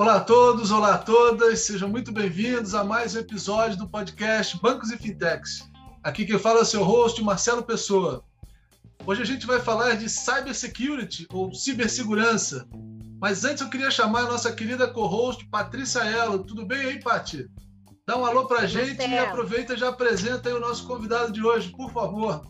Olá a todos, olá a todas, sejam muito bem-vindos a mais um episódio do podcast Bancos e Fintechs. Aqui quem fala é o seu host, Marcelo Pessoa. Hoje a gente vai falar de cybersecurity ou cibersegurança. Mas antes eu queria chamar a nossa querida co-host Patrícia Elo. Tudo bem aí, Pati? Dá um alô para a gente Marcelo. e aproveita e já apresenta aí o nosso convidado de hoje, por favor.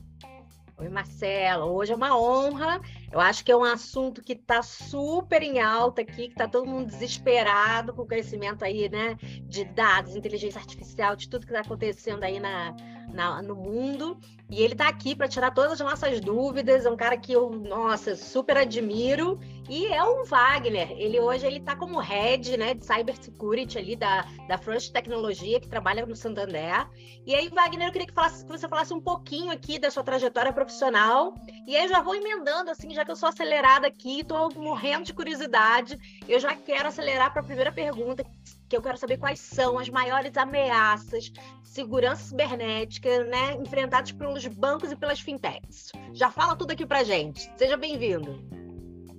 Oi, Marcelo. Hoje é uma honra. Eu acho que é um assunto que está super em alta aqui, que está todo mundo desesperado com o crescimento aí, né, de dados, inteligência artificial, de tudo que está acontecendo aí na, na, no mundo. E ele está aqui para tirar todas as nossas dúvidas. É um cara que eu, nossa, super admiro. E é o Wagner. Ele hoje ele está como head né, de cybersecurity ali da, da Front Tecnologia, que trabalha no Santander. E aí, Wagner, eu queria que, falasse, que você falasse um pouquinho aqui da sua trajetória profissional. E aí eu já vou emendando, assim, já que eu sou acelerada aqui, estou morrendo de curiosidade. Eu já quero acelerar para a primeira pergunta, que eu quero saber quais são as maiores ameaças segurança cibernética, né, enfrentadas pelos bancos e pelas fintechs. Já fala tudo aqui para gente. Seja bem-vindo.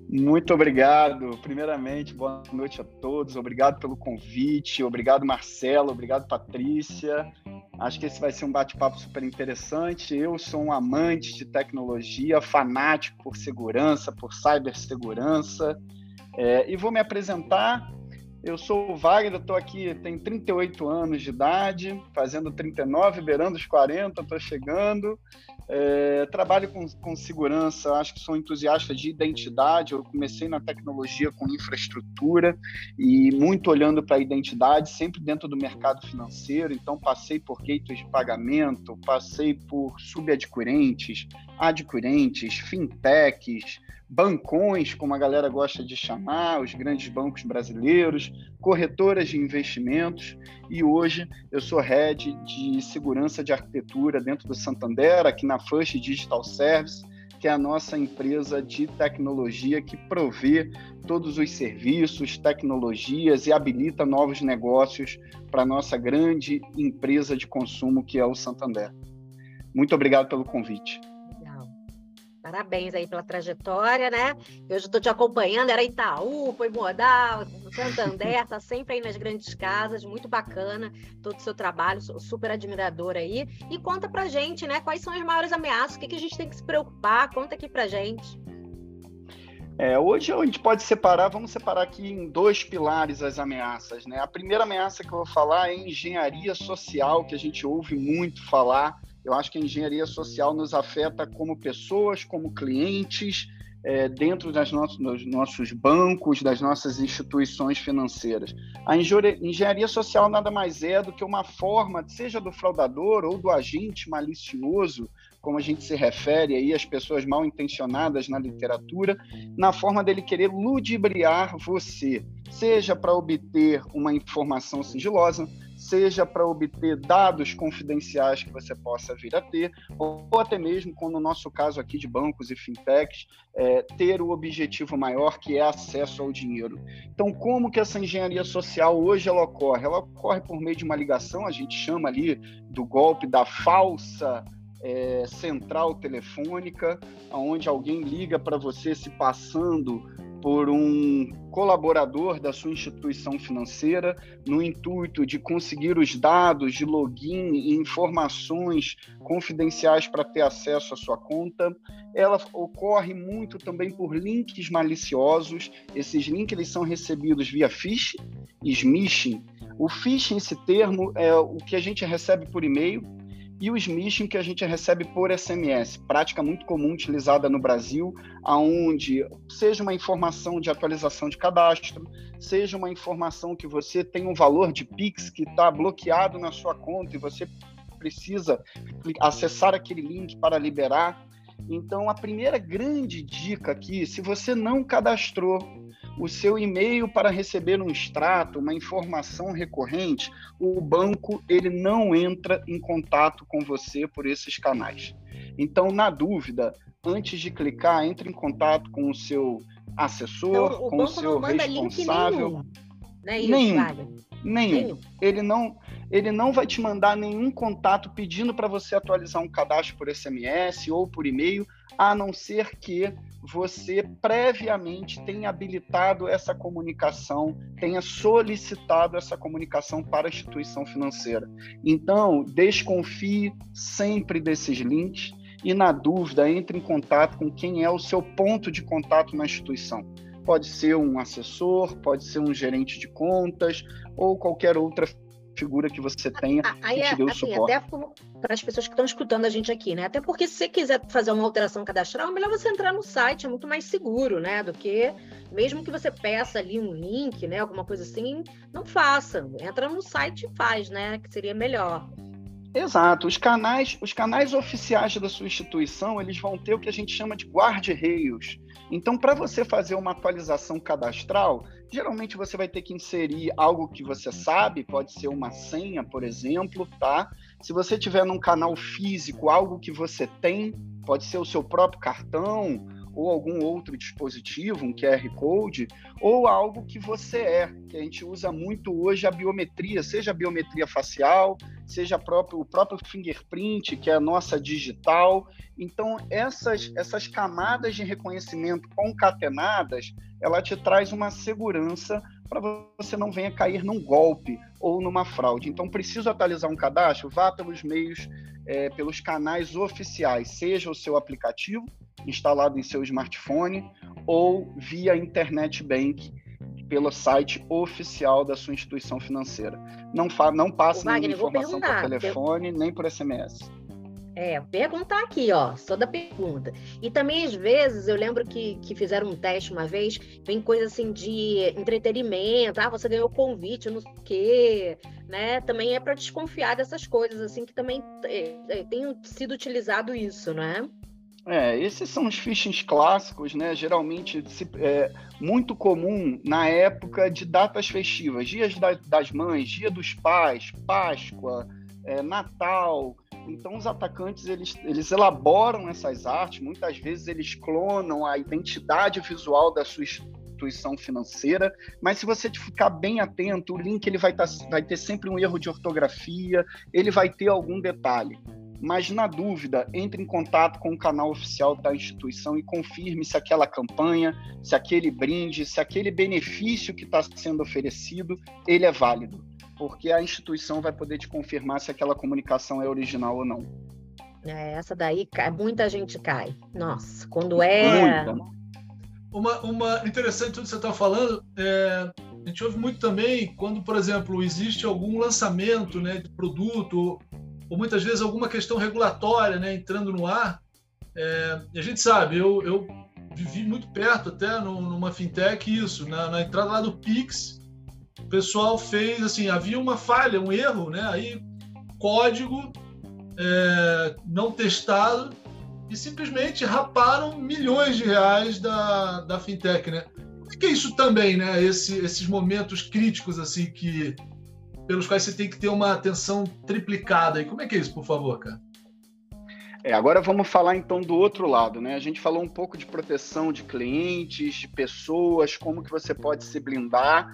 Muito obrigado. Primeiramente, boa noite a todos. Obrigado pelo convite. Obrigado, Marcelo. Obrigado, Patrícia. Acho que esse vai ser um bate-papo super interessante. Eu sou um amante de tecnologia, fanático por segurança, por cibersegurança. É, e vou me apresentar. Eu sou o Wagner, estou aqui, tenho 38 anos de idade, fazendo 39, beirando os 40, estou chegando. É, trabalho com, com segurança, acho que sou entusiasta de identidade. Eu comecei na tecnologia com infraestrutura e muito olhando para a identidade, sempre dentro do mercado financeiro. Então, passei por gateways de pagamento, passei por subadquirentes, adquirentes, fintechs, bancões, como a galera gosta de chamar, os grandes bancos brasileiros, corretoras de investimentos, e hoje eu sou head de segurança de arquitetura dentro do Santander, aqui na First Digital Service, que é a nossa empresa de tecnologia que provê todos os serviços, tecnologias e habilita novos negócios para a nossa grande empresa de consumo que é o Santander. Muito obrigado pelo convite. Parabéns aí pela trajetória, né? Eu já estou te acompanhando, era Itaú, foi Modal, Santander, tá sempre aí nas grandes casas, muito bacana todo o seu trabalho, sou super admiradora aí. E conta pra gente, né? Quais são as maiores ameaças, o que, que a gente tem que se preocupar? Conta aqui pra gente. É, hoje a gente pode separar, vamos separar aqui em dois pilares as ameaças, né? A primeira ameaça que eu vou falar é engenharia social, que a gente ouve muito falar, eu acho que a engenharia social nos afeta como pessoas, como clientes, é, dentro das nossos, dos nossos bancos, das nossas instituições financeiras. A engenharia social nada mais é do que uma forma, seja do fraudador ou do agente malicioso, como a gente se refere aí às pessoas mal intencionadas na literatura, na forma dele querer ludibriar você, seja para obter uma informação sigilosa, seja para obter dados confidenciais que você possa vir a ter, ou até mesmo, como no nosso caso aqui de bancos e fintechs, é, ter o objetivo maior que é acesso ao dinheiro. Então, como que essa engenharia social hoje ela ocorre? Ela ocorre por meio de uma ligação, a gente chama ali do golpe da falsa é, central telefônica, onde alguém liga para você se passando por um colaborador da sua instituição financeira, no intuito de conseguir os dados de login e informações confidenciais para ter acesso à sua conta. Ela ocorre muito também por links maliciosos. Esses links eles são recebidos via phishing e smishing. O phishing, esse termo, é o que a gente recebe por e-mail e o smishing que a gente recebe por SMS, prática muito comum utilizada no Brasil, aonde seja uma informação de atualização de cadastro, seja uma informação que você tem um valor de Pix que está bloqueado na sua conta e você precisa acessar aquele link para liberar. Então, a primeira grande dica aqui, se você não cadastrou o seu e-mail para receber um extrato, uma informação recorrente, o banco ele não entra em contato com você por esses canais. Então, na dúvida, antes de clicar, entre em contato com o seu assessor, então, o com o seu responsável. Nenhum. Não é isso, nenhum. nenhum. Ele não ele não vai te mandar nenhum contato pedindo para você atualizar um cadastro por SMS ou por e-mail, a não ser que você previamente tenha habilitado essa comunicação, tenha solicitado essa comunicação para a instituição financeira. Então, desconfie sempre desses links e, na dúvida, entre em contato com quem é o seu ponto de contato na instituição. Pode ser um assessor, pode ser um gerente de contas ou qualquer outra figura que você tenha Aí, que te dê o assim, suporte. Até para as pessoas que estão escutando a gente aqui, né? Até porque se você quiser fazer uma alteração cadastral, é melhor você entrar no site, é muito mais seguro, né? Do que mesmo que você peça ali um link, né? Alguma coisa assim, não faça. Entra no site e faz, né? Que seria melhor. Exato. Os canais, os canais oficiais da sua instituição, eles vão ter o que a gente chama de guarda-reios. Então, para você fazer uma atualização cadastral, geralmente você vai ter que inserir algo que você sabe, pode ser uma senha, por exemplo, tá? Se você tiver num canal físico, algo que você tem, pode ser o seu próprio cartão, ou algum outro dispositivo, um QR Code, ou algo que você é, que a gente usa muito hoje a biometria, seja a biometria facial, seja o próprio fingerprint, que é a nossa digital. Então, essas, essas camadas de reconhecimento concatenadas, ela te traz uma segurança para você não venha cair num golpe ou numa fraude. Então, preciso atualizar um cadastro? Vá pelos meios, é, pelos canais oficiais, seja o seu aplicativo, instalado em seu smartphone ou via internet bank pelo site oficial da sua instituição financeira. Não, fa não passe nenhuma informação por telefone eu... nem por SMS. É, perguntar aqui, ó, só da pergunta. E também, às vezes, eu lembro que, que fizeram um teste uma vez, vem coisa assim de entretenimento, ah, você ganhou convite, não sei o quê, né? Também é para desconfiar dessas coisas, assim, que também é, é, tem sido utilizado isso, né? É, esses são os phishing clássicos, né? Geralmente é muito comum na época de datas festivas, dias das mães, dia dos pais, Páscoa, é, Natal. Então os atacantes eles, eles elaboram essas artes, muitas vezes eles clonam a identidade visual da sua instituição financeira, mas se você ficar bem atento, o link ele vai, tá, vai ter sempre um erro de ortografia, ele vai ter algum detalhe. Mas na dúvida, entre em contato com o canal oficial da instituição e confirme se aquela campanha, se aquele brinde, se aquele benefício que está sendo oferecido, ele é válido, porque a instituição vai poder te confirmar se aquela comunicação é original ou não. É, essa daí, muita gente cai. Nossa, quando é... Muita. Uma, uma interessante tudo que você está falando, é, a gente ouve muito também quando, por exemplo, existe algum lançamento né, de produto ou muitas vezes alguma questão regulatória né, entrando no ar. É, e a gente sabe, eu, eu vivi muito perto até no, numa fintech isso, na, na, entrada lá do Pix, o pessoal fez assim, havia uma falha, um erro, né? Aí código é, não testado e simplesmente raparam milhões de reais da, da fintech, né? O que é isso também, né? Esse, esses momentos críticos assim que pelos quais você tem que ter uma atenção triplicada. E como é que é isso, por favor, cara? É, agora vamos falar então do outro lado, né? A gente falou um pouco de proteção de clientes, de pessoas, como que você pode se blindar,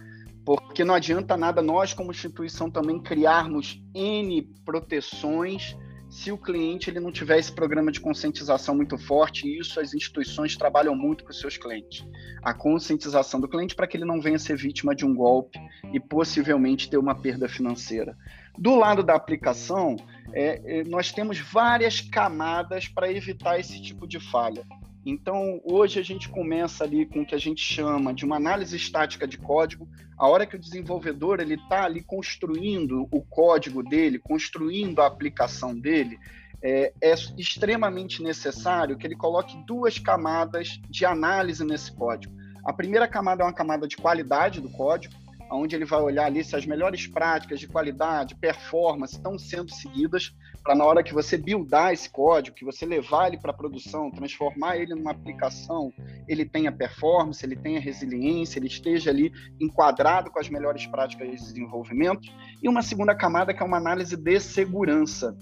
porque não adianta nada nós como instituição também criarmos N proteções se o cliente ele não tiver esse programa de conscientização muito forte, e isso as instituições trabalham muito com os seus clientes. A conscientização do cliente para que ele não venha ser vítima de um golpe e possivelmente ter uma perda financeira. Do lado da aplicação, é, é nós temos várias camadas para evitar esse tipo de falha. Então, hoje a gente começa ali com o que a gente chama de uma análise estática de código. A hora que o desenvolvedor ele está ali construindo o código dele, construindo a aplicação dele, é, é, extremamente necessário que ele coloque duas camadas de análise nesse código. A primeira camada é uma camada de qualidade do código, onde ele vai olhar ali se as melhores práticas de qualidade, performance estão sendo seguidas, para na hora que você buildar esse código, que você levar ele para produção, transformar ele numa aplicação, ele tenha performance, ele tenha resiliência, ele esteja ali enquadrado com as melhores práticas de desenvolvimento. E uma segunda camada que é uma análise de segurança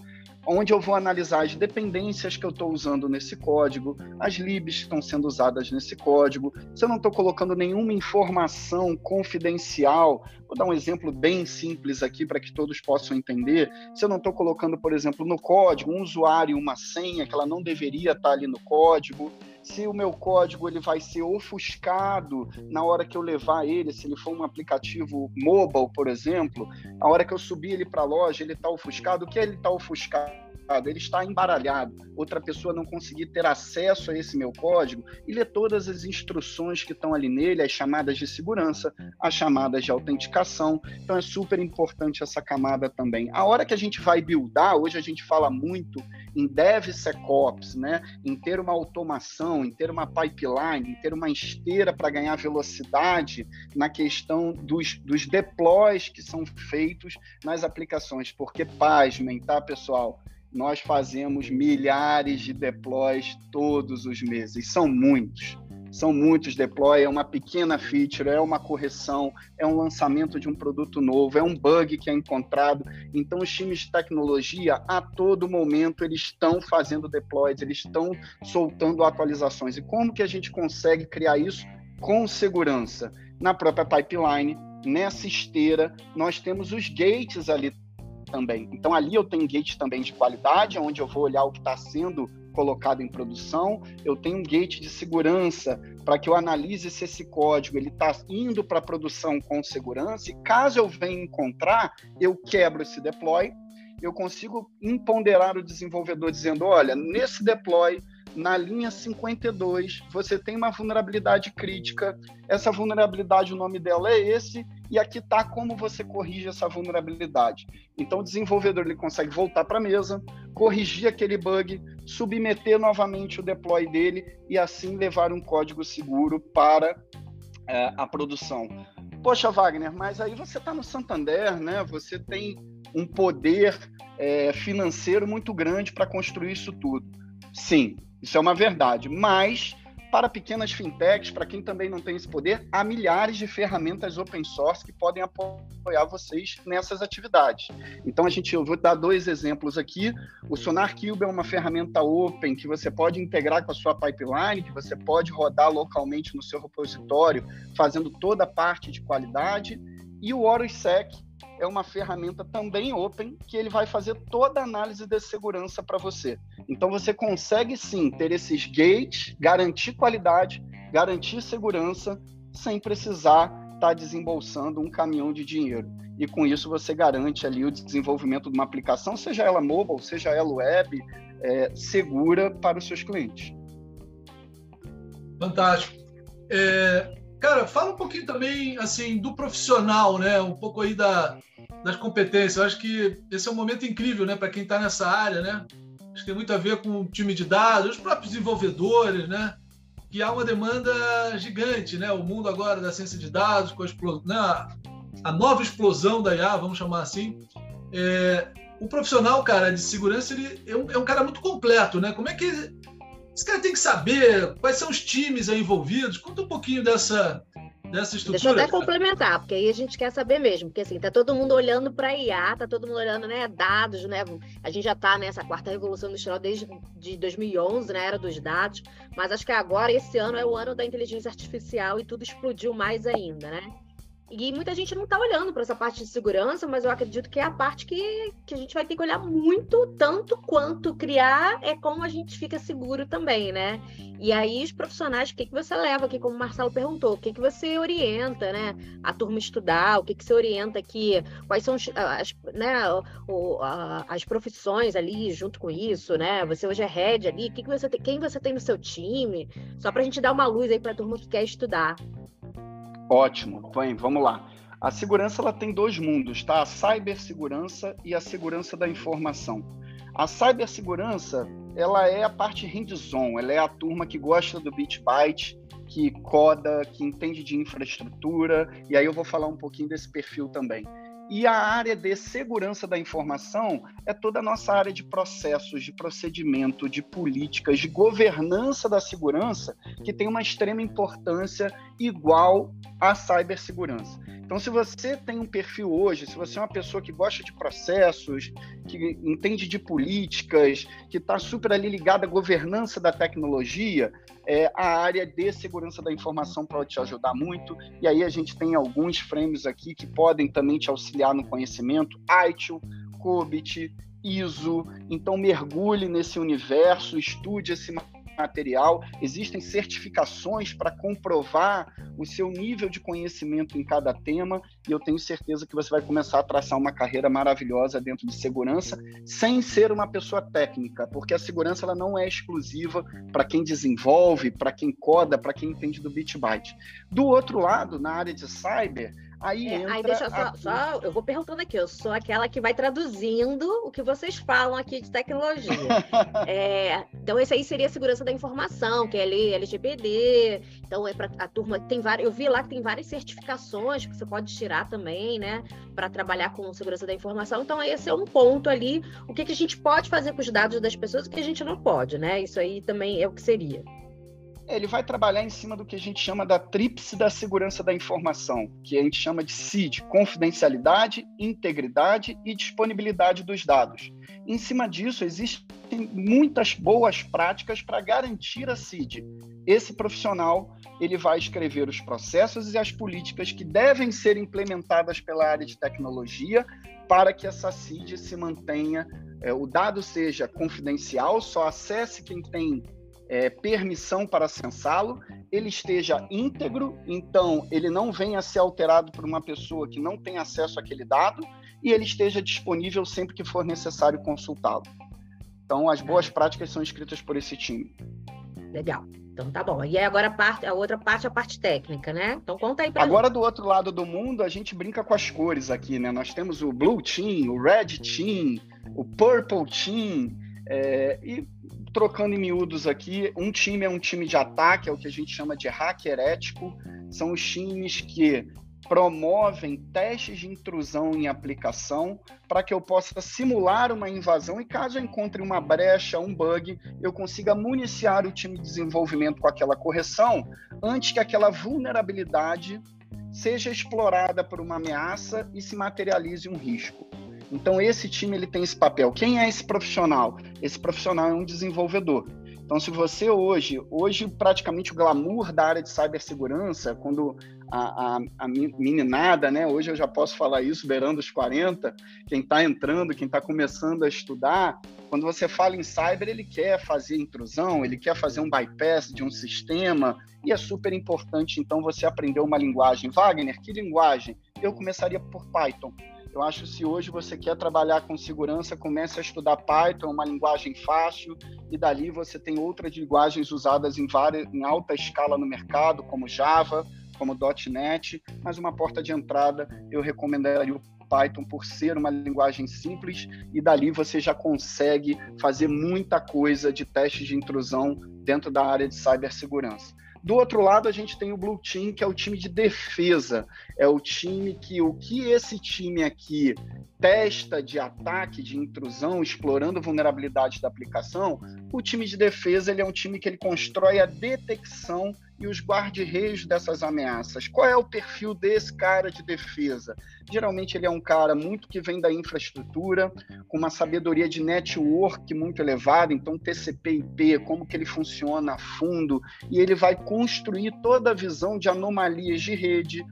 onde eu vou analisar as dependências que eu estou usando nesse código, as libs que estão sendo usadas nesse código, se eu não estou colocando nenhuma informação confidencial. Vou dar um exemplo bem simples aqui para que todos possam entender. Se eu não estou colocando, por exemplo, no código um usuário e uma senha que ela não deveria estar tá ali no código se o meu código ele vai ser ofuscado na hora que eu levar ele, se ele for um aplicativo mobile, por exemplo, a hora que eu subir ele para a loja, ele está ofuscado. O que ele está ofuscado? Ele está embaralhado, outra pessoa não conseguir ter acesso a esse meu código e ler todas as instruções que estão ali nele, as chamadas de segurança, as chamadas de autenticação. Então é super importante essa camada também. A hora que a gente vai buildar, hoje a gente fala muito em DevSecOps, né? em ter uma automação, em ter uma pipeline, em ter uma esteira para ganhar velocidade na questão dos, dos deploys que são feitos nas aplicações. Porque, pasmem, tá, pessoal? Nós fazemos milhares de deploys todos os meses, são muitos são muitos deploy, é uma pequena feature, é uma correção, é um lançamento de um produto novo, é um bug que é encontrado. Então, os times de tecnologia, a todo momento, eles estão fazendo deploys, eles estão soltando atualizações. E como que a gente consegue criar isso com segurança? Na própria pipeline, nessa esteira, nós temos os gates ali também. Então, ali eu tenho gate também de qualidade, onde eu vou olhar o que está sendo colocado em produção, eu tenho um gate de segurança para que eu analise se esse código ele está indo para a produção com segurança. E caso eu venha encontrar, eu quebro esse deploy, eu consigo empoderar o desenvolvedor dizendo, olha, nesse deploy na linha 52, você tem uma vulnerabilidade crítica. Essa vulnerabilidade, o nome dela é esse, e aqui está como você corrige essa vulnerabilidade. Então, o desenvolvedor ele consegue voltar para a mesa, corrigir aquele bug, submeter novamente o deploy dele e assim levar um código seguro para é, a produção. Poxa, Wagner, mas aí você está no Santander, né? Você tem um poder é, financeiro muito grande para construir isso tudo. Sim, isso é uma verdade. Mas, para pequenas fintechs, para quem também não tem esse poder, há milhares de ferramentas open source que podem apoiar vocês nessas atividades. Então, a gente, eu vou dar dois exemplos aqui. O SonarCube é uma ferramenta open que você pode integrar com a sua pipeline, que você pode rodar localmente no seu repositório, fazendo toda a parte de qualidade. E o OrusSec é uma ferramenta também open que ele vai fazer toda a análise de segurança para você. Então você consegue sim ter esses gates, garantir qualidade, garantir segurança sem precisar estar tá desembolsando um caminhão de dinheiro. E com isso você garante ali o desenvolvimento de uma aplicação, seja ela mobile, seja ela web, é, segura para os seus clientes. Fantástico. É, Cara, fala um pouquinho também assim do profissional, né? Um pouco aí da, das competências. Eu acho que esse é um momento incrível, né, para quem está nessa área, né? Acho que tem muito a ver com o time de dados, os próprios desenvolvedores, né? Que há uma demanda gigante, né? O mundo agora da ciência de dados, com a, explosão, né? a nova explosão da IA, vamos chamar assim. É, o profissional, cara, de segurança, ele é um, é um cara muito completo, né? Como é que esse cara tem que saber quais são os times envolvidos. Conta um pouquinho dessa, dessa estrutura. Deixa eu até complementar, porque aí a gente quer saber mesmo, porque assim, tá todo mundo olhando para IA, tá todo mundo olhando, né, dados, né? A gente já está nessa quarta revolução industrial desde de 2011, né, era dos dados, mas acho que agora esse ano é o ano da inteligência artificial e tudo explodiu mais ainda, né? E muita gente não está olhando para essa parte de segurança, mas eu acredito que é a parte que, que a gente vai ter que olhar muito, tanto quanto criar é como a gente fica seguro também, né? E aí, os profissionais, o que, que você leva aqui, como o Marcelo perguntou, o que, que você orienta, né? A turma estudar, o que, que você orienta aqui, quais são as, né, as profissões ali junto com isso, né? Você hoje é head ali, que, que você tem, quem você tem no seu time? Só para a gente dar uma luz aí para a turma que quer estudar. Ótimo, Bem, vamos lá. A segurança ela tem dois mundos, tá? A cibersegurança e a segurança da informação. A cibersegurança, ela é a parte hands-on, ela é a turma que gosta do bit byte, que coda, que entende de infraestrutura, e aí eu vou falar um pouquinho desse perfil também. E a área de segurança da informação é toda a nossa área de processos, de procedimento, de políticas, de governança da segurança, que tem uma extrema importância igual à cibersegurança. Então, se você tem um perfil hoje, se você é uma pessoa que gosta de processos, que entende de políticas, que está super ali ligada à governança da tecnologia, é, a área de segurança da informação pode te ajudar muito. E aí a gente tem alguns frames aqui que podem também te auxiliar no conhecimento, ITIL, COBIT, ISO. Então mergulhe nesse universo, estude esse material, existem certificações para comprovar o seu nível de conhecimento em cada tema, e eu tenho certeza que você vai começar a traçar uma carreira maravilhosa dentro de segurança, sem ser uma pessoa técnica, porque a segurança ela não é exclusiva para quem desenvolve, para quem coda, para quem entende do bit byte. Do outro lado, na área de cyber, Aí, é, aí deixa só, a... só, eu vou perguntando aqui, eu sou aquela que vai traduzindo o que vocês falam aqui de tecnologia. é, então, esse aí seria a segurança da informação, que é ali LGPD. Então, é para a turma tem várias. Eu vi lá que tem várias certificações que você pode tirar também, né? Para trabalhar com segurança da informação. Então, esse é um ponto ali. O que, que a gente pode fazer com os dados das pessoas e o que a gente não pode, né? Isso aí também é o que seria. Ele vai trabalhar em cima do que a gente chama da tríplice da segurança da informação, que a gente chama de CID, confidencialidade, integridade e disponibilidade dos dados. Em cima disso, existem muitas boas práticas para garantir a CID. Esse profissional ele vai escrever os processos e as políticas que devem ser implementadas pela área de tecnologia para que essa CID se mantenha, é, o dado seja confidencial, só acesse quem tem é, permissão para acessá-lo, ele esteja íntegro, então ele não venha a ser alterado por uma pessoa que não tem acesso àquele dado e ele esteja disponível sempre que for necessário consultá-lo. Então, as boas práticas são escritas por esse time. Legal. Então tá bom. E aí agora a, parte, a outra parte é a parte técnica, né? Então conta aí pra Agora gente. do outro lado do mundo, a gente brinca com as cores aqui, né? Nós temos o Blue Team, o Red Team, o Purple Team, é, e trocando em miúdos aqui, um time é um time de ataque, é o que a gente chama de hacker ético. São os times que promovem testes de intrusão em aplicação para que eu possa simular uma invasão e caso eu encontre uma brecha, um bug, eu consiga municiar o time de desenvolvimento com aquela correção antes que aquela vulnerabilidade seja explorada por uma ameaça e se materialize um risco. Então esse time ele tem esse papel. Quem é esse profissional? Esse profissional é um desenvolvedor. Então, se você hoje, hoje praticamente o glamour da área de cibersegurança, quando a, a, a meninada, né, hoje eu já posso falar isso, beirando os 40, quem está entrando, quem está começando a estudar, quando você fala em cyber, ele quer fazer intrusão, ele quer fazer um bypass de um sistema, e é super importante, então, você aprender uma linguagem. Wagner, que linguagem? Eu começaria por Python eu acho que se hoje você quer trabalhar com segurança, comece a estudar Python, uma linguagem fácil, e dali você tem outras linguagens usadas em, várias, em alta escala no mercado, como Java, como .NET, mas uma porta de entrada eu recomendaria o Python por ser uma linguagem simples e dali você já consegue fazer muita coisa de testes de intrusão dentro da área de cibersegurança. Do outro lado, a gente tem o Blue Team, que é o time de defesa. É o time que o que esse time aqui testa de ataque, de intrusão, explorando vulnerabilidades da aplicação, o time de defesa ele é um time que ele constrói a detecção e os guarda-reios dessas ameaças. Qual é o perfil desse cara de defesa? Geralmente ele é um cara muito que vem da infraestrutura, com uma sabedoria de network muito elevada, então TCP/IP, como que ele funciona a fundo, e ele vai construir toda a visão de anomalias de rede,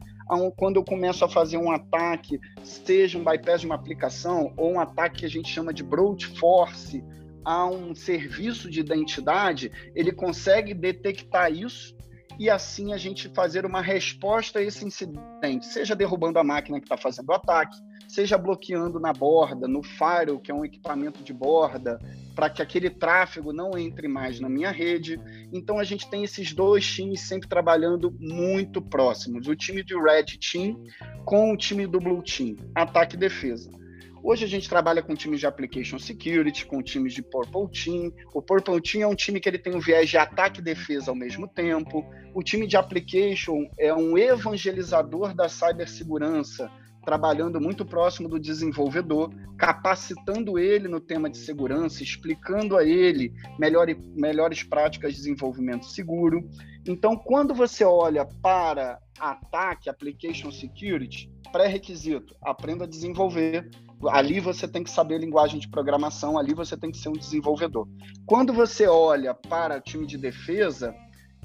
quando eu começo a fazer um ataque, seja um bypass de uma aplicação ou um ataque que a gente chama de brute force a um serviço de identidade, ele consegue detectar isso e assim a gente fazer uma resposta a esse incidente, seja derrubando a máquina que está fazendo o ataque, seja bloqueando na borda, no firewall, que é um equipamento de borda, para que aquele tráfego não entre mais na minha rede. Então a gente tem esses dois times sempre trabalhando muito próximos, o time do Red Team com o time do Blue Team, ataque e defesa. Hoje a gente trabalha com times de application security, com times de Purple Team. O Purple Team é um time que ele tem um viés de ataque e defesa ao mesmo tempo. O time de application é um evangelizador da cibersegurança trabalhando muito próximo do desenvolvedor, capacitando ele no tema de segurança, explicando a ele melhor, melhores práticas de desenvolvimento seguro. Então, quando você olha para ataque, application security, pré-requisito, aprenda a desenvolver. Ali você tem que saber linguagem de programação, ali você tem que ser um desenvolvedor. Quando você olha para time de defesa,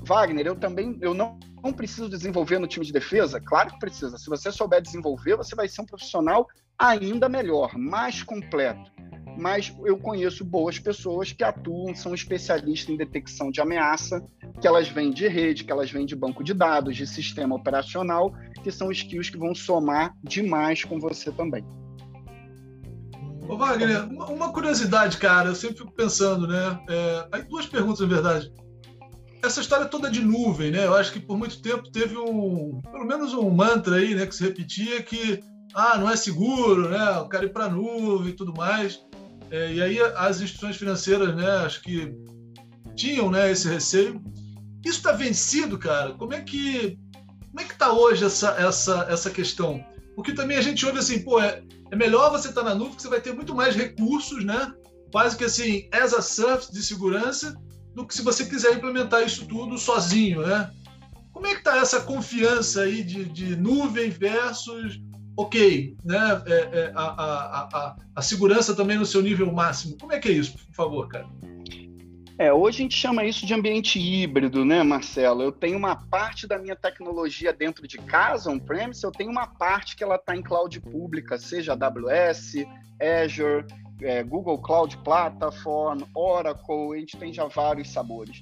Wagner, eu também eu não, não preciso desenvolver no time de defesa? Claro que precisa. Se você souber desenvolver, você vai ser um profissional ainda melhor, mais completo. Mas eu conheço boas pessoas que atuam, são especialistas em detecção de ameaça, que elas vêm de rede, que elas vêm de banco de dados, de sistema operacional, que são skills que vão somar demais com você também. Ô Wagner, uma curiosidade, cara, eu sempre fico pensando, né? É, aí duas perguntas, na verdade essa história toda de nuvem, né? Eu acho que por muito tempo teve um, pelo menos um mantra aí, né, que se repetia que ah, não é seguro, né? Eu quero ir para nuvem e tudo mais. É, e aí as instituições financeiras, né, acho que tinham, né, esse receio. Isso está vencido, cara? Como é que como é que está hoje essa essa essa questão? Porque também a gente ouve assim, pô, é, é melhor você estar tá na nuvem, que você vai ter muito mais recursos, né? Quase que assim, as a service de segurança do que se você quiser implementar isso tudo sozinho, né? Como é que está essa confiança aí de, de nuvem versus, ok, né? É, é, a, a, a, a segurança também no seu nível máximo. Como é que é isso, por favor, cara? É, hoje a gente chama isso de ambiente híbrido, né, Marcelo? Eu tenho uma parte da minha tecnologia dentro de casa, on-premise, eu tenho uma parte que ela está em cloud pública, seja AWS, Azure, é, Google Cloud Platform, Oracle, a gente tem já vários sabores.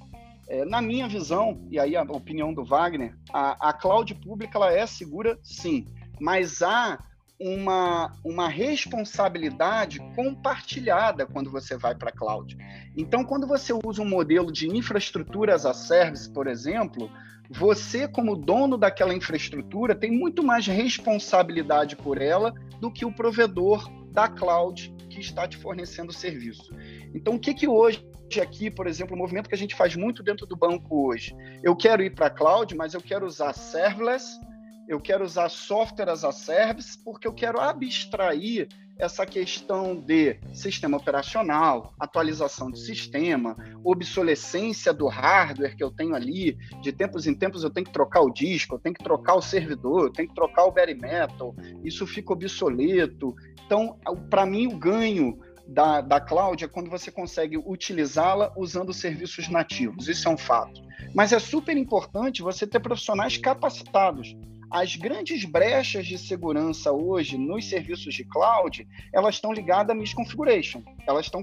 É, na minha visão, e aí a opinião do Wagner, a, a cloud pública ela é segura, sim, mas há uma, uma responsabilidade compartilhada quando você vai para a cloud. Então, quando você usa um modelo de infraestruturas a service, por exemplo, você, como dono daquela infraestrutura, tem muito mais responsabilidade por ela do que o provedor da cloud que está te fornecendo o serviço. Então, o que, que hoje aqui, por exemplo, o movimento que a gente faz muito dentro do banco hoje, eu quero ir para a cloud, mas eu quero usar serverless, eu quero usar software as a service, porque eu quero abstrair essa questão de sistema operacional, atualização do sistema, obsolescência do hardware que eu tenho ali, de tempos em tempos eu tenho que trocar o disco, eu tenho que trocar o servidor, eu tenho que trocar o bare metal, isso fica obsoleto. Então, para mim, o ganho da, da cloud é quando você consegue utilizá-la usando serviços nativos, isso é um fato. Mas é super importante você ter profissionais capacitados as grandes brechas de segurança hoje nos serviços de cloud, elas estão ligadas a misconfiguration. Elas estão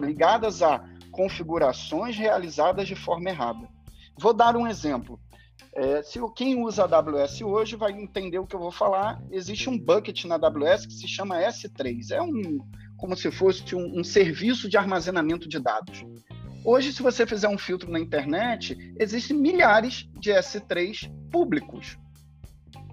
ligadas a configurações realizadas de forma errada. Vou dar um exemplo. É, se quem usa AWS hoje vai entender o que eu vou falar. Existe um bucket na AWS que se chama S3. É um como se fosse um, um serviço de armazenamento de dados. Hoje, se você fizer um filtro na internet, existem milhares de S3 públicos.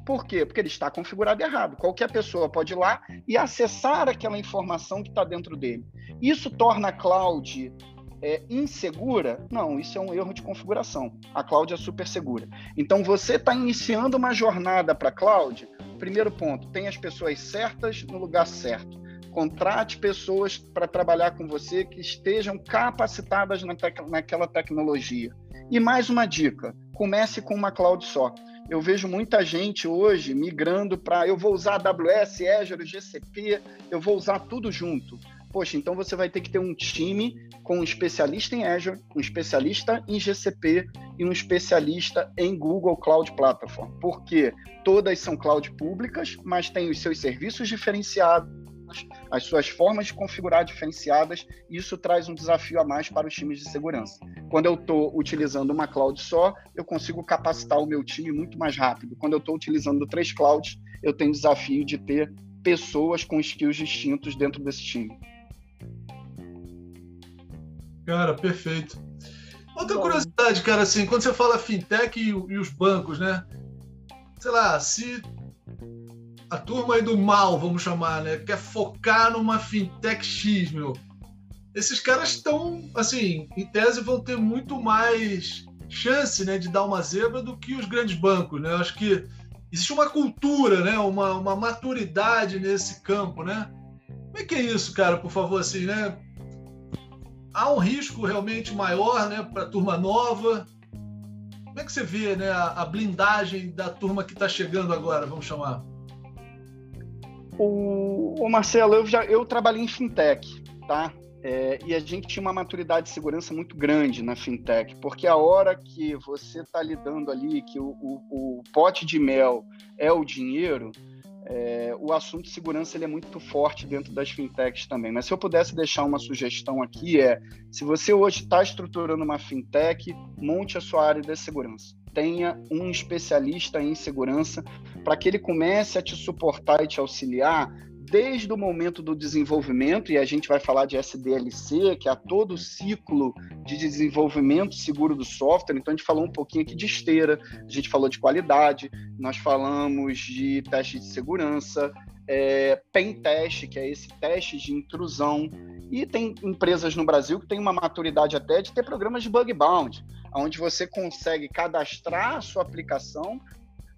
Por quê? Porque ele está configurado errado. Qualquer pessoa pode ir lá e acessar aquela informação que está dentro dele. Isso torna a cloud é, insegura? Não, isso é um erro de configuração. A cloud é super segura. Então, você está iniciando uma jornada para a cloud. Primeiro ponto, tem as pessoas certas no lugar certo. Contrate pessoas para trabalhar com você que estejam capacitadas na tec naquela tecnologia. E mais uma dica: comece com uma cloud só eu vejo muita gente hoje migrando para eu vou usar AWS, Azure, GCP, eu vou usar tudo junto. Poxa, então você vai ter que ter um time com um especialista em Azure, um especialista em GCP e um especialista em Google Cloud Platform. Porque todas são cloud públicas, mas têm os seus serviços diferenciados as suas formas de configurar diferenciadas, e isso traz um desafio a mais para os times de segurança. Quando eu estou utilizando uma cloud só, eu consigo capacitar o meu time muito mais rápido. Quando eu estou utilizando três clouds, eu tenho o desafio de ter pessoas com skills distintos dentro desse time. Cara, perfeito. Outra curiosidade, cara, assim, quando você fala fintech e, e os bancos, né? Sei lá, se a turma aí do mal, vamos chamar, né? Quer focar numa fintech X, meu. Esses caras estão, assim, em tese vão ter muito mais chance, né, de dar uma zebra do que os grandes bancos, né? Eu acho que existe uma cultura, né? Uma, uma maturidade nesse campo, né? Como é que é isso, cara? Por favor, assim, né? Há um risco realmente maior, né, para a turma nova. Como é que você vê, né, a, a blindagem da turma que está chegando agora, vamos chamar? O, o Marcelo, eu já eu trabalhei em fintech, tá? É, e a gente tinha uma maturidade de segurança muito grande na fintech, porque a hora que você está lidando ali, que o, o, o, pote de mel é o dinheiro, é, o assunto segurança ele é muito forte dentro das fintechs também. Mas se eu pudesse deixar uma sugestão aqui é, se você hoje está estruturando uma fintech, monte a sua área de segurança. Tenha um especialista em segurança para que ele comece a te suportar e te auxiliar desde o momento do desenvolvimento, e a gente vai falar de SDLC, que é todo o ciclo de desenvolvimento seguro do software. Então, a gente falou um pouquinho aqui de esteira, a gente falou de qualidade, nós falamos de teste de segurança, é, pen test, que é esse teste de intrusão. E tem empresas no Brasil que têm uma maturidade até de ter programas de bug bounty, onde você consegue cadastrar a sua aplicação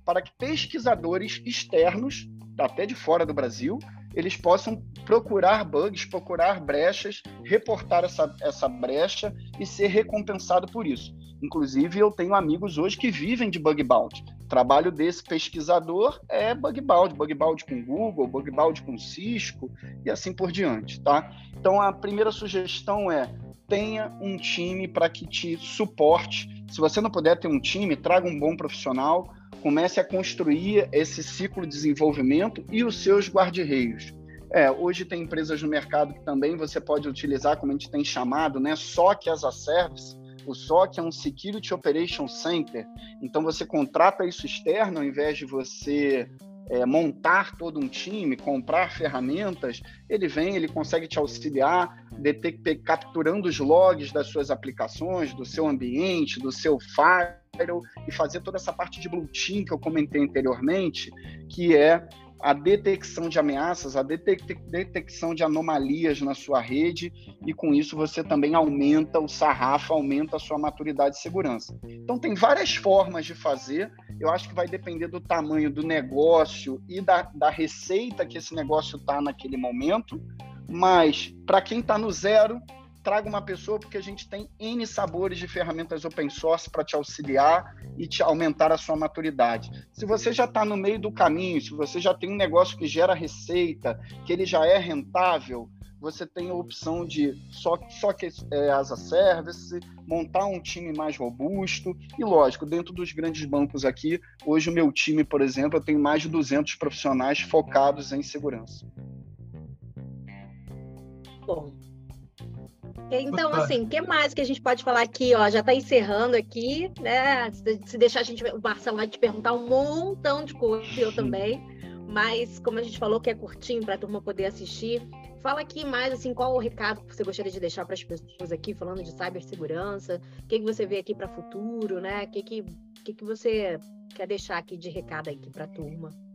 para que pesquisadores externos, até de fora do Brasil, eles possam procurar bugs, procurar brechas, reportar essa, essa brecha e ser recompensado por isso. Inclusive, eu tenho amigos hoje que vivem de bug bounty. O trabalho desse pesquisador é bug bounty, bug bounty com Google, bug bounty com Cisco e assim por diante, tá? Então, a primeira sugestão é tenha um time para que te suporte. Se você não puder ter um time, traga um bom profissional, comece a construir esse ciclo de desenvolvimento e os seus guarda-reios. É, hoje tem empresas no mercado que também você pode utilizar, como a gente tem chamado, né, SOC as a Service. O SOC é um Security Operation Center. Então você contrata isso externo ao invés de você é, montar todo um time, comprar ferramentas, ele vem, ele consegue te auxiliar, detectar, capturando os logs das suas aplicações, do seu ambiente, do seu firewall e fazer toda essa parte de blue team que eu comentei anteriormente, que é a detecção de ameaças, a detecção de anomalias na sua rede, e com isso você também aumenta o sarrafo, aumenta a sua maturidade de segurança. Então, tem várias formas de fazer, eu acho que vai depender do tamanho do negócio e da, da receita que esse negócio está naquele momento, mas para quem está no zero, traga uma pessoa, porque a gente tem N sabores de ferramentas open source para te auxiliar e te aumentar a sua maturidade. Se você já está no meio do caminho, se você já tem um negócio que gera receita, que ele já é rentável, você tem a opção de só, só que é, as a service, montar um time mais robusto e, lógico, dentro dos grandes bancos aqui, hoje o meu time, por exemplo, eu tenho mais de 200 profissionais focados em segurança. Bom, então, assim, o que mais que a gente pode falar aqui? Ó, já está encerrando aqui, né? Se deixar a gente, o Marcelo vai te perguntar um montão de coisa, eu também. Mas, como a gente falou que é curtinho para a turma poder assistir, fala aqui mais, assim, qual o recado que você gostaria de deixar para as pessoas aqui, falando de cibersegurança, o que, que você vê aqui para o futuro, né? O que, que, que, que você quer deixar aqui de recado aqui para a turma?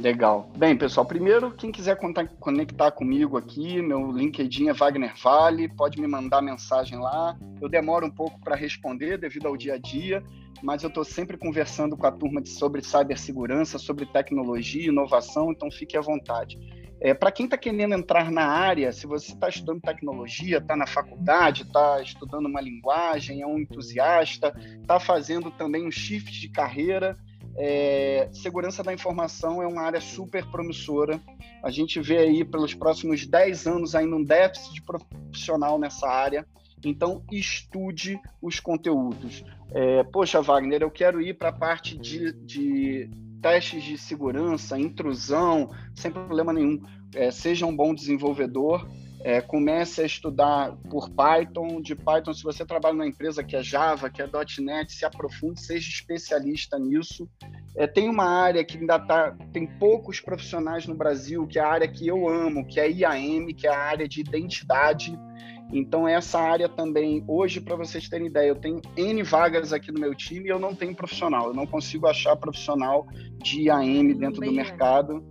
Legal. Bem, pessoal, primeiro, quem quiser conectar comigo aqui, meu LinkedIn é Wagner Vale, pode me mandar mensagem lá. Eu demoro um pouco para responder devido ao dia a dia, mas eu estou sempre conversando com a turma de, sobre cibersegurança, sobre tecnologia, inovação, então fique à vontade. É, para quem está querendo entrar na área, se você está estudando tecnologia, está na faculdade, está estudando uma linguagem, é um entusiasta, está fazendo também um shift de carreira, é, segurança da informação é uma área super promissora. A gente vê aí pelos próximos 10 anos ainda um déficit de profissional nessa área. Então, estude os conteúdos. É, Poxa, Wagner, eu quero ir para a parte de, de, testes de segurança, intrusão, sem problema nenhum. É, seja um bom desenvolvedor, é, comece a estudar por Python. De Python, se você trabalha numa empresa que é Java, que é .NET, se aprofunde, seja especialista nisso. É, tem uma área que ainda tá, tem poucos profissionais no Brasil, que é a área que eu amo, que é a IAM, que é a área de identidade. Então, essa área também, hoje, para vocês terem ideia, eu tenho N vagas aqui no meu time e eu não tenho profissional. Eu não consigo achar profissional de IAM dentro do mercado.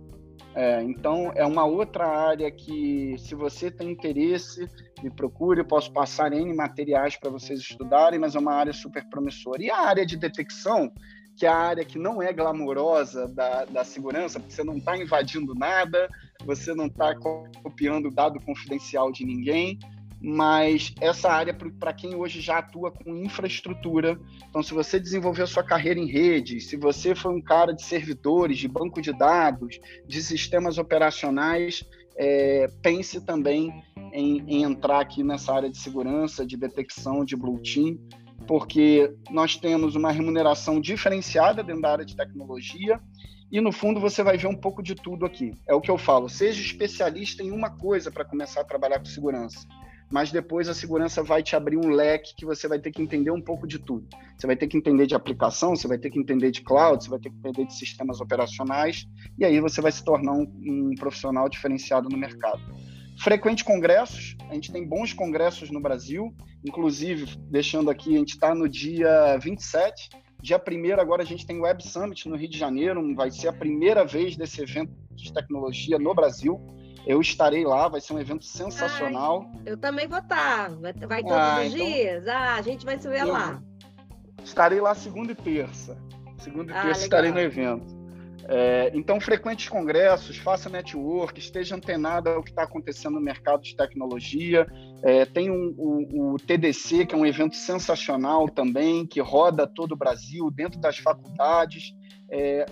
É, então, é uma outra área que, se você tem interesse, me procure, eu posso passar N materiais para vocês estudarem, mas é uma área super promissora. E a área de detecção, que é a área que não é glamourosa da, da segurança, porque você não está invadindo nada, você não está copiando dado confidencial de ninguém, mas essa área para quem hoje já atua com infraestrutura. Então, se você desenvolveu sua carreira em rede, se você foi um cara de servidores, de banco de dados, de sistemas operacionais, é, pense também em, em, entrar aqui nessa área de segurança, de detecção, de blue team, porque nós temos uma remuneração diferenciada dentro da área de tecnologia e no fundo você vai ver um pouco de tudo aqui. É o que eu falo, seja especialista em uma coisa para começar a trabalhar com segurança mas depois a segurança vai te abrir um leque que você vai ter que entender um pouco de tudo. Você vai ter que entender de aplicação, você vai ter que entender de cloud, você vai ter que entender de sistemas operacionais, e aí você vai se tornar um, um profissional diferenciado no mercado. Frequente congressos, a gente tem bons congressos no Brasil, inclusive, deixando aqui, a gente está no dia 27, dia 1 agora a gente tem o Web Summit no Rio de Janeiro, vai ser a primeira vez desse evento de tecnologia no Brasil. Eu estarei lá, vai ser um evento sensacional. Ai, eu também vou estar. Vai, vai todos ah, os então... dias? Ah, a gente vai se ver eu lá. Estarei lá segunda e terça. Segunda e ah, terça legal. estarei no evento. É, então, frequente congressos, faça network, esteja antenado ao que está acontecendo no mercado de tecnologia. É, tem um, o, o, TDC, que é um evento sensacional também, que roda todo o Brasil, dentro das faculdades. É,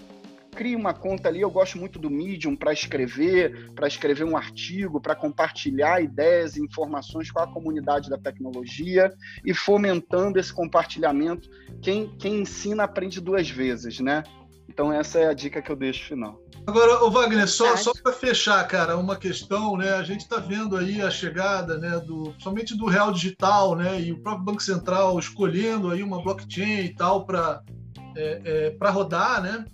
crie uma conta ali. Eu gosto muito do Medium para escrever, para escrever um artigo, para compartilhar ideias e informações com a comunidade da tecnologia e fomentando esse compartilhamento. Quem, quem ensina aprende duas vezes, né? Então essa é a dica que eu deixo final. Agora, o Wagner, só, só para fechar, cara, uma questão, né? A gente está vendo aí a chegada, né, do somente do real digital, né, e o próprio Banco Central escolhendo aí uma blockchain e tal para é, é, para rodar, né?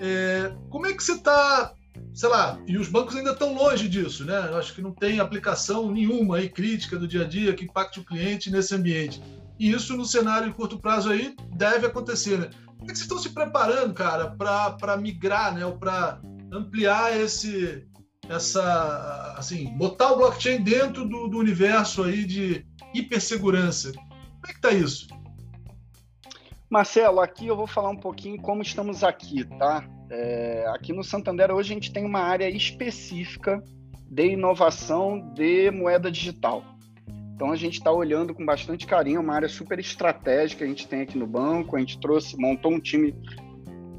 É, como é que você está, sei lá, e os bancos ainda estão longe disso, né? Eu acho que não tem aplicação nenhuma aí crítica do dia a dia que impacte o cliente nesse ambiente. E isso no cenário de curto prazo aí deve acontecer, né? Como é que vocês estão se preparando, cara, para migrar, né? Ou para ampliar esse, essa, assim, botar o blockchain dentro do, do universo aí de hipersegurança. Como é que está isso? Marcelo, aqui eu vou falar um pouquinho como estamos aqui, tá? É, aqui no Santander hoje a gente tem uma área específica de inovação de moeda digital. Então a gente está olhando com bastante carinho, uma área super estratégica a gente tem aqui no banco. A gente trouxe, montou um time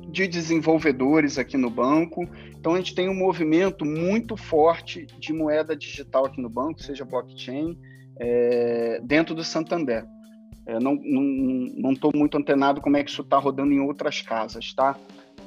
de desenvolvedores aqui no banco. Então a gente tem um movimento muito forte de moeda digital aqui no banco, seja blockchain, é, dentro do Santander. É, não estou muito antenado como é que isso está rodando em outras casas, tá?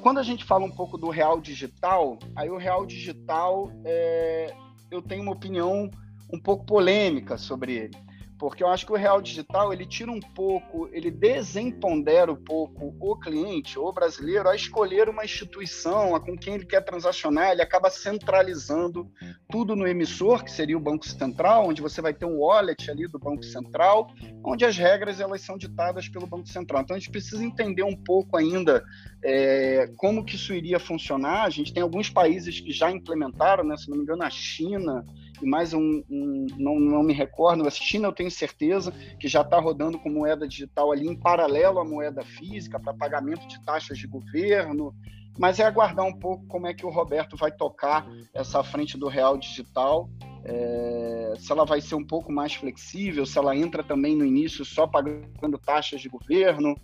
Quando a gente fala um pouco do real digital, aí o real digital, é, eu tenho uma opinião um pouco polêmica sobre ele porque eu acho que o real digital ele tira um pouco, ele desempodera um pouco o cliente, o brasileiro, a escolher uma instituição, a com quem ele quer transacionar, ele acaba centralizando tudo no emissor, que seria o Banco Central, onde você vai ter um wallet ali do Banco Central, onde as regras elas são ditadas pelo Banco Central. Então a gente precisa entender um pouco ainda é, como que isso iria funcionar. A gente tem alguns países que já implementaram, né? se não me engano, a China, e mais um, um não, não, me recordo, a China eu tenho certeza que já está rodando com moeda digital ali em paralelo à moeda física para pagamento de taxas de governo, mas é aguardar um pouco como é que o Roberto vai tocar essa frente do real digital é, se ela vai ser um pouco mais flexível, se ela entra também no início só pagando taxas de governo,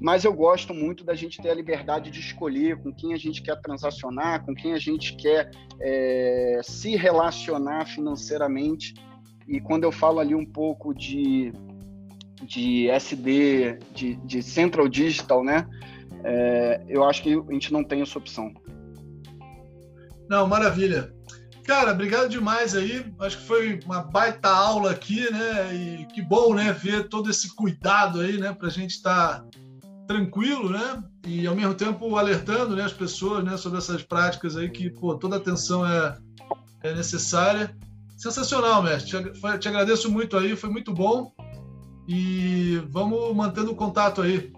mas eu gosto muito da gente ter a liberdade de escolher com quem a gente quer transacionar, com quem a gente quer é, se relacionar financeiramente. E quando eu falo ali um pouco de, de SD, de, de Central Digital, né? É, eu acho que a gente não tem essa opção. Não, maravilha. Cara, obrigado demais aí. Acho que foi uma baita aula aqui, né? E que bom, né? Ver todo esse cuidado aí, né? Para a gente estar tá tranquilo, né? E ao mesmo tempo alertando, né? As pessoas, né? Sobre essas práticas aí que, pô, toda atenção é, é necessária. Sensacional, mestre. Te, te agradeço muito aí. Foi muito bom. E vamos mantendo o contato aí.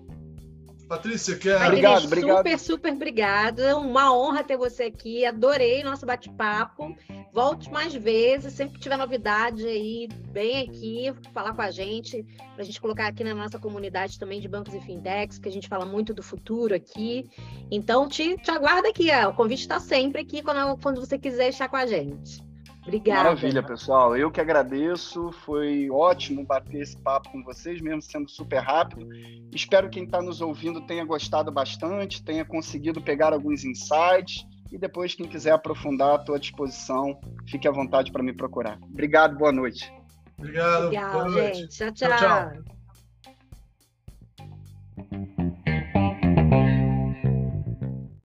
Patrícia, quer. Obrigado, obrigado. Super, super obrigada. Uma honra ter você aqui. Adorei nosso bate-papo. Volte mais vezes, sempre que tiver novidade aí, vem aqui falar com a gente, para a gente colocar aqui na nossa comunidade também de bancos e fintechs, que a gente fala muito do futuro aqui. Então, te, te aguarda aqui, ó. o convite está sempre aqui quando, quando você quiser estar com a gente. Obrigada. Maravilha, pessoal. Eu que agradeço. Foi ótimo bater esse papo com vocês, mesmo sendo super rápido. Espero que quem está nos ouvindo tenha gostado bastante, tenha conseguido pegar alguns insights. E depois, quem quiser aprofundar, estou à disposição. Fique à vontade para me procurar. Obrigado, boa noite. Obrigado. Legal, boa noite. gente. tchau. tchau. tchau, tchau.